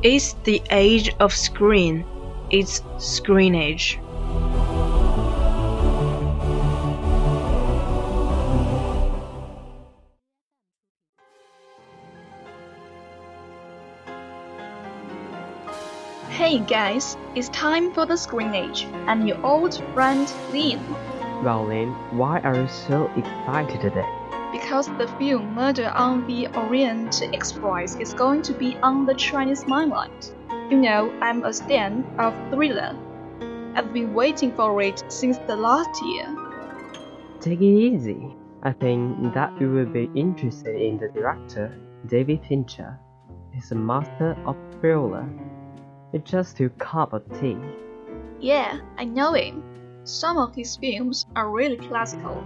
It's the age of screen. It's screen age. Hey guys, it's time for the screen age and your old friend Lin. Well, Lin, why are you so excited today? Because the film Murder on the Orient Express is going to be on the Chinese mainland. You know, I'm a stan of thriller. I've been waiting for it since the last year. Take it easy. I think that you will be interested in the director, David Fincher. He's a master of thriller. It's just your cup of tea. Yeah, I know him. Some of his films are really classical.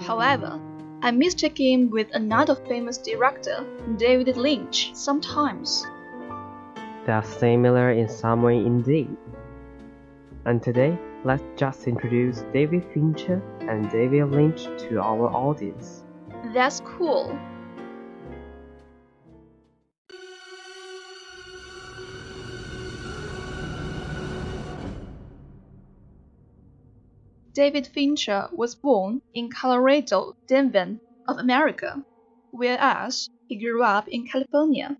However, I mistake him with another famous director, David Lynch, sometimes. They are similar in some way indeed. And today, let's just introduce David Fincher and David Lynch to our audience. That's cool. David Fincher was born in Colorado, Denver, of America, whereas he grew up in California.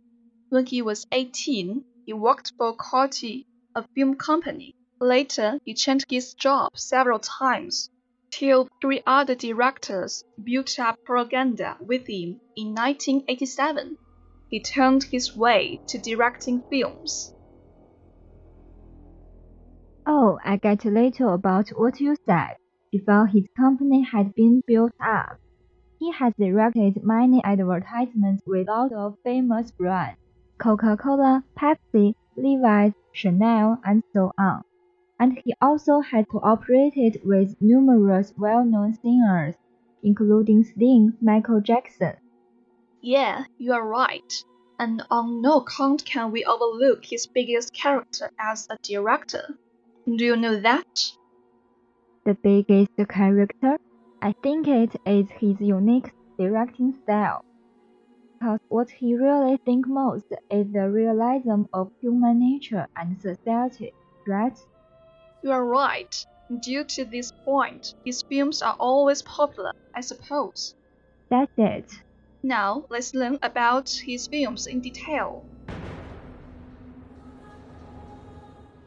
When he was 18, he worked for Korty, a film company. Later, he changed his job several times, till three other directors built up propaganda with him in 1987. He turned his way to directing films. Oh, I get little about what you said. Before his company had been built up, he has directed many advertisements with lots of famous brands Coca-Cola, Pepsi, Levi's, Chanel, and so on. And he also had cooperated with numerous well-known singers, including Sting, Michael Jackson. Yeah, you are right. And on no account can we overlook his biggest character as a director. Do you know that? The biggest character, I think it is his unique directing style. Because what he really thinks most is the realism of human nature and society, right? You are right. Due to this point, his films are always popular, I suppose. That's it. Now, let's learn about his films in detail.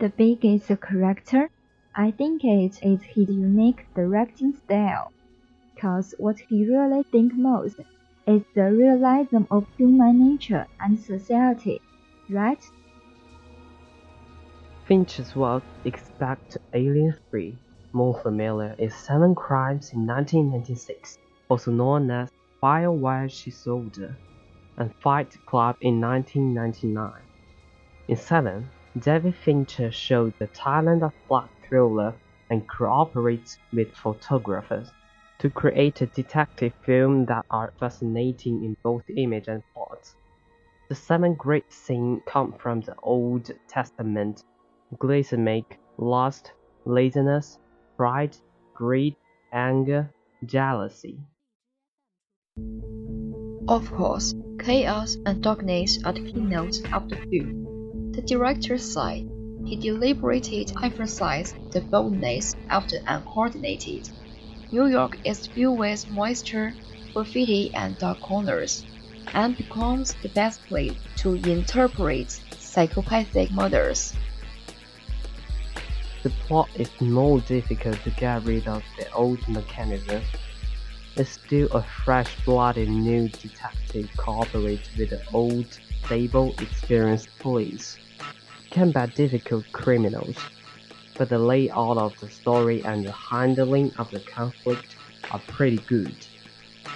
The biggest character, I think it is his unique directing style. Because what he really thinks most is the realism of human nature and society, right? Fincher's work expect Alien 3, more familiar is Seven Crimes in 1996, also known as Fire While She Soldier, and Fight Club in 1999. In Seven, David Fincher showed the talent of plot thriller and cooperates with photographers to create a detective film that are fascinating in both image and plot. The seven great scenes come from the Old Testament Glycemic, lust, laziness, pride, greed, anger, jealousy. Of course, chaos and darkness are the keynotes of the film. The director said he deliberately emphasized the boldness of the uncoordinated. New York is filled with moisture, graffiti, and dark corners, and becomes the best place to interpret psychopathic murders. The plot is more difficult to get rid of the old mechanism. It's still a fresh-blooded new detective cooperates with the old, stable, experienced police. Combat difficult criminals, but the layout of the story and the handling of the conflict are pretty good.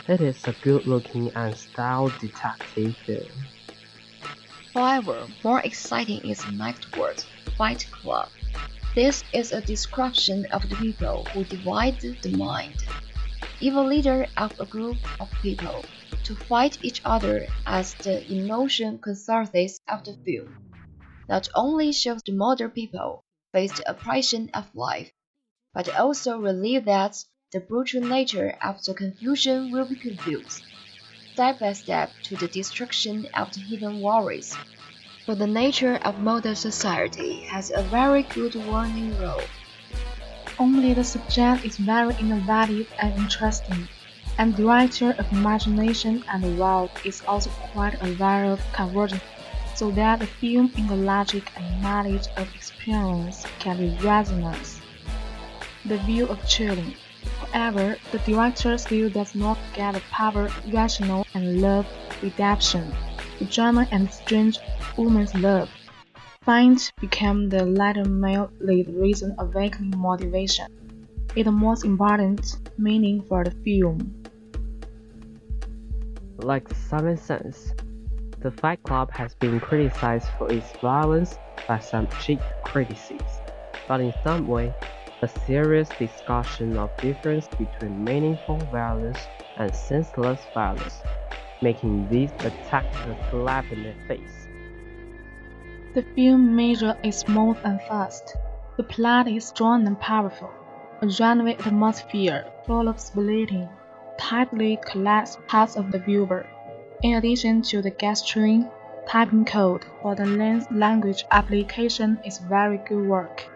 It is a good-looking and styled detective film. However, more exciting is the next word, Fight Club. This is a description of the people who divide the mind. Evil leader of a group of people to fight each other as the emotion catharsis of the film. Not only shows the modern people face the oppression of life, but also relieve that the brutal nature of the confusion will be confused, step by step to the destruction of the hidden worries for the nature of modern society has a very good warning role. Only the subject is very innovative and interesting, and the writer of imagination and the world is also quite aware of convergence, so that the film in the logic and knowledge of experience can be resonance. The view of children. However, the director still does not get the power rational and love redemption the drama and strange woman's love. Fight became the latter male lead reason awakening motivation. its most important meaning for the film. Like Seven Sense, the Fight Club has been criticized for its violence by some cheap critics, but in some way, a serious discussion of difference between meaningful violence and senseless violence making these attack a slap in the face. The film measure is smooth and fast. The plot is strong and powerful. A runaway atmosphere full of splitting, tightly collapsed parts of the viewer. In addition to the gesturing, typing code for the lens language application is very good work.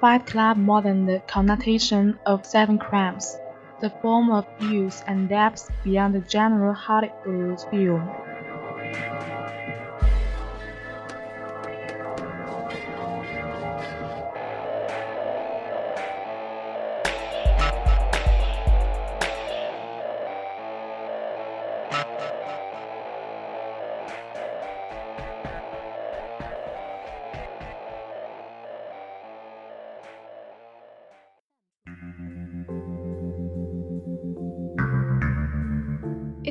Fight Club more than the connotation of seven crimes the form of use and depth beyond the general Hollywood film.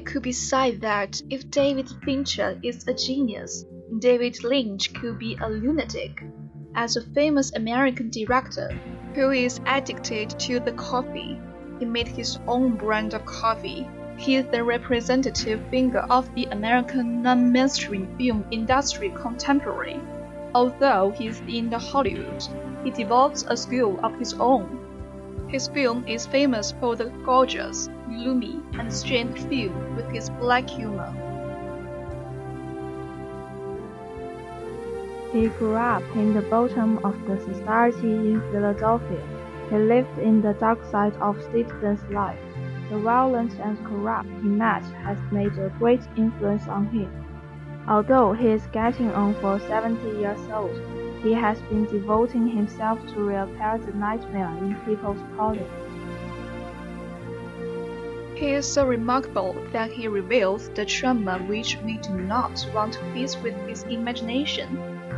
Could be said that if David Fincher is a genius, David Lynch could be a lunatic. As a famous American director who is addicted to the coffee, he made his own brand of coffee. He is the representative figure of the American non-mainstream film industry contemporary. Although he is in the Hollywood, he develops a school of his own. His film is famous for the gorgeous, gloomy, and strange feel with his black humor. He grew up in the bottom of the society in Philadelphia. He lived in the dark side of citizen's life. The violent and corrupt he met has made a great influence on him. Although he is getting on for 70 years old, he has been devoting himself to repair the nightmare in people's politics. He is so remarkable that he reveals the trauma which we do not want to face with his imagination.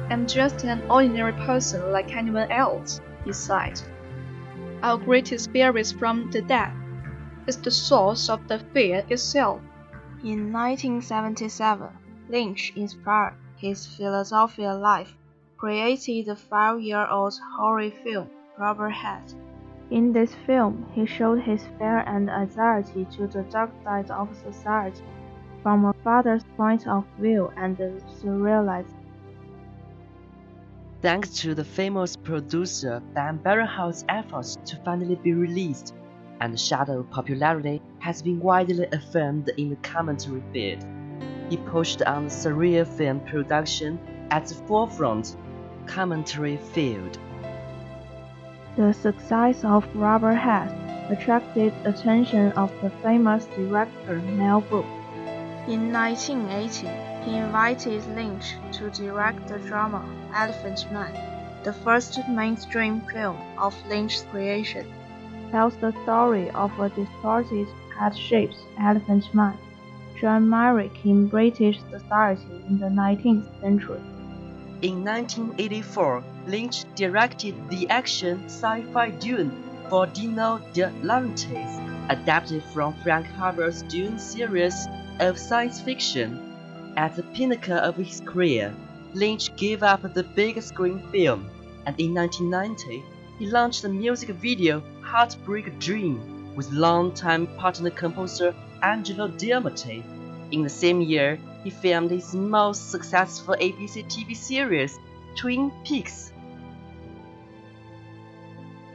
I'm just an ordinary person like anyone else, he sighed. our greatest fear is from the dead. It's the source of the fear itself. In 1977, Lynch inspired his philosophical life, created the five-year-old horror film Rubber Hat. In this film, he showed his fear and anxiety to the dark side of society from a father's point of view and surrealized. Thanks to the famous producer Dan Barenholtz's efforts to finally be released, and Shadow's popularity has been widely affirmed in the commentary field. He pushed on the surreal film production at the forefront commentary field. The success of Rubber Hat attracted attention of the famous director Mel Brooks. In 1980, he invited Lynch to direct the drama Elephant Man, the first mainstream film of Lynch's creation. Tells the story of a distorted, head-shaped elephant man, John Merrick in British society in the 19th century. In 1984, Lynch directed the action sci-fi Dune for Dino De Laurentiis, adapted from Frank Herbert's Dune series of science fiction. At the pinnacle of his career, Lynch gave up the big screen film, and in 1990, he launched the music video Heartbreak Dream with longtime partner composer Angelo Diamante. In the same year, he filmed his most successful ABC TV series, Twin Peaks.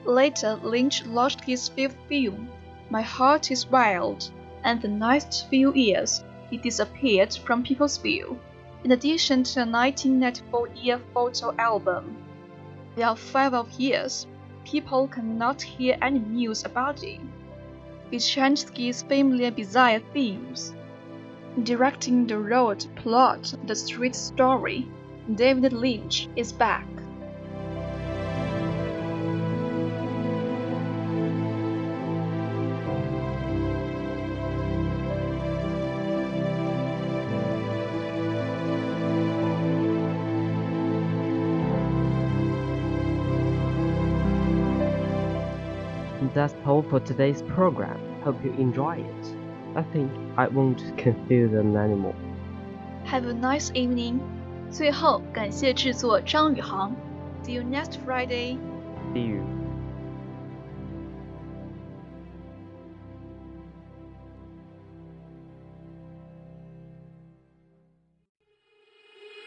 Later, Lynch launched his fifth film, My Heart is Wild, and the next few years, he disappeared from people's view. In addition to a 1994 year photo album, there are five of years, people cannot hear any news about him. it. Vishansky's familiar bizarre themes Directing the road plot, the street story, David Lynch is back. That's all for today's program. Hope you enjoy it. I think I won't confuse them anymore. Have a nice evening. 最后，感谢制作张宇航。See you next Friday. See you.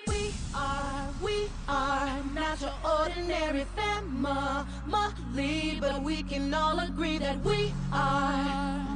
We are, we are not your ordinary family, but we can all agree that we are